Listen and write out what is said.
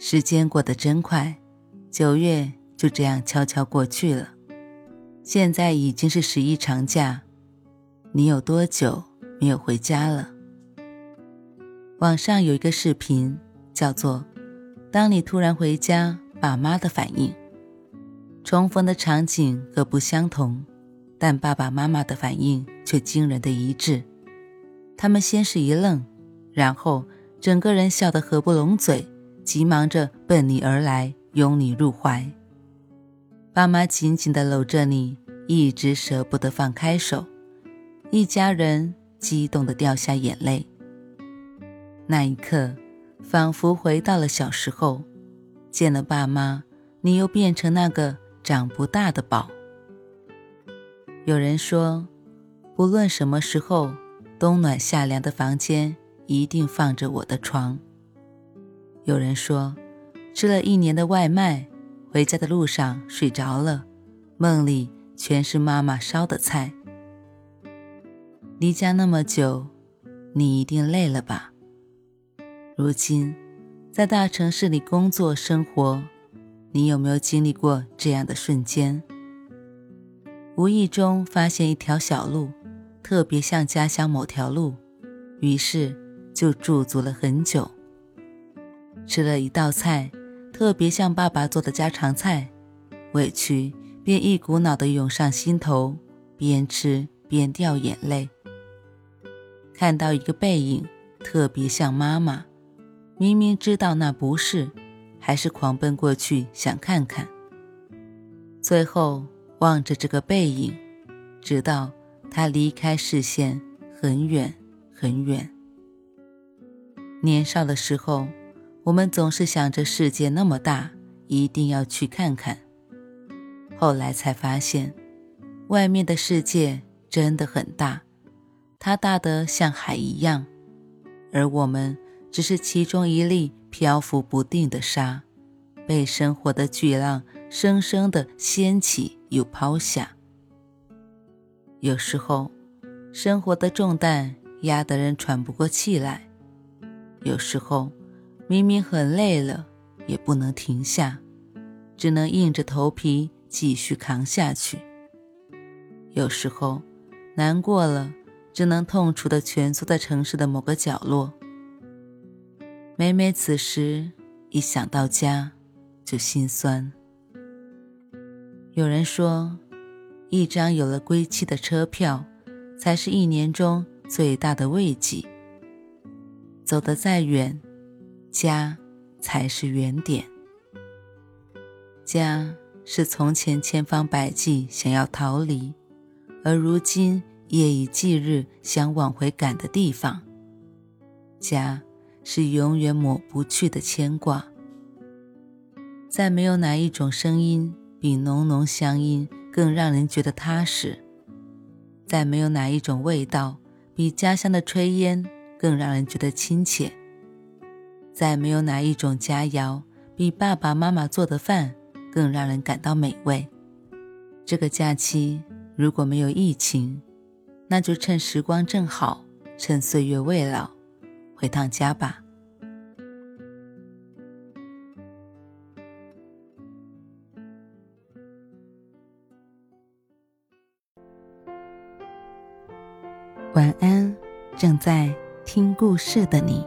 时间过得真快，九月就这样悄悄过去了。现在已经是十一长假，你有多久没有回家了？网上有一个视频，叫做“当你突然回家，爸妈的反应”。重逢的场景各不相同，但爸爸妈妈的反应却惊人的一致。他们先是一愣，然后整个人笑得合不拢嘴。急忙着奔你而来，拥你入怀。爸妈紧紧地搂着你，一直舍不得放开手。一家人激动地掉下眼泪。那一刻，仿佛回到了小时候，见了爸妈，你又变成那个长不大的宝。有人说，不论什么时候，冬暖夏凉的房间一定放着我的床。有人说，吃了一年的外卖，回家的路上睡着了，梦里全是妈妈烧的菜。离家那么久，你一定累了吧？如今，在大城市里工作生活，你有没有经历过这样的瞬间？无意中发现一条小路，特别像家乡某条路，于是就驻足了很久。吃了一道菜，特别像爸爸做的家常菜，委屈便一股脑的涌上心头，边吃边掉眼泪。看到一个背影，特别像妈妈，明明知道那不是，还是狂奔过去想看看。最后望着这个背影，直到他离开视线很远很远。年少的时候。我们总是想着世界那么大，一定要去看看。后来才发现，外面的世界真的很大，它大得像海一样，而我们只是其中一粒漂浮不定的沙，被生活的巨浪生生的掀起又抛下。有时候，生活的重担压得人喘不过气来；有时候，明明很累了，也不能停下，只能硬着头皮继续扛下去。有时候难过了，只能痛楚的蜷缩在城市的某个角落。每每此时一想到家，就心酸。有人说，一张有了归期的车票，才是一年中最大的慰藉。走得再远。家才是原点。家是从前千方百计想要逃离，而如今夜以继日想往回赶的地方。家是永远抹不去的牵挂。再没有哪一种声音比浓浓乡音更让人觉得踏实，再没有哪一种味道比家乡的炊烟更让人觉得亲切。再没有哪一种佳肴比爸爸妈妈做的饭更让人感到美味。这个假期如果没有疫情，那就趁时光正好，趁岁月未老，回趟家吧。晚安，正在听故事的你。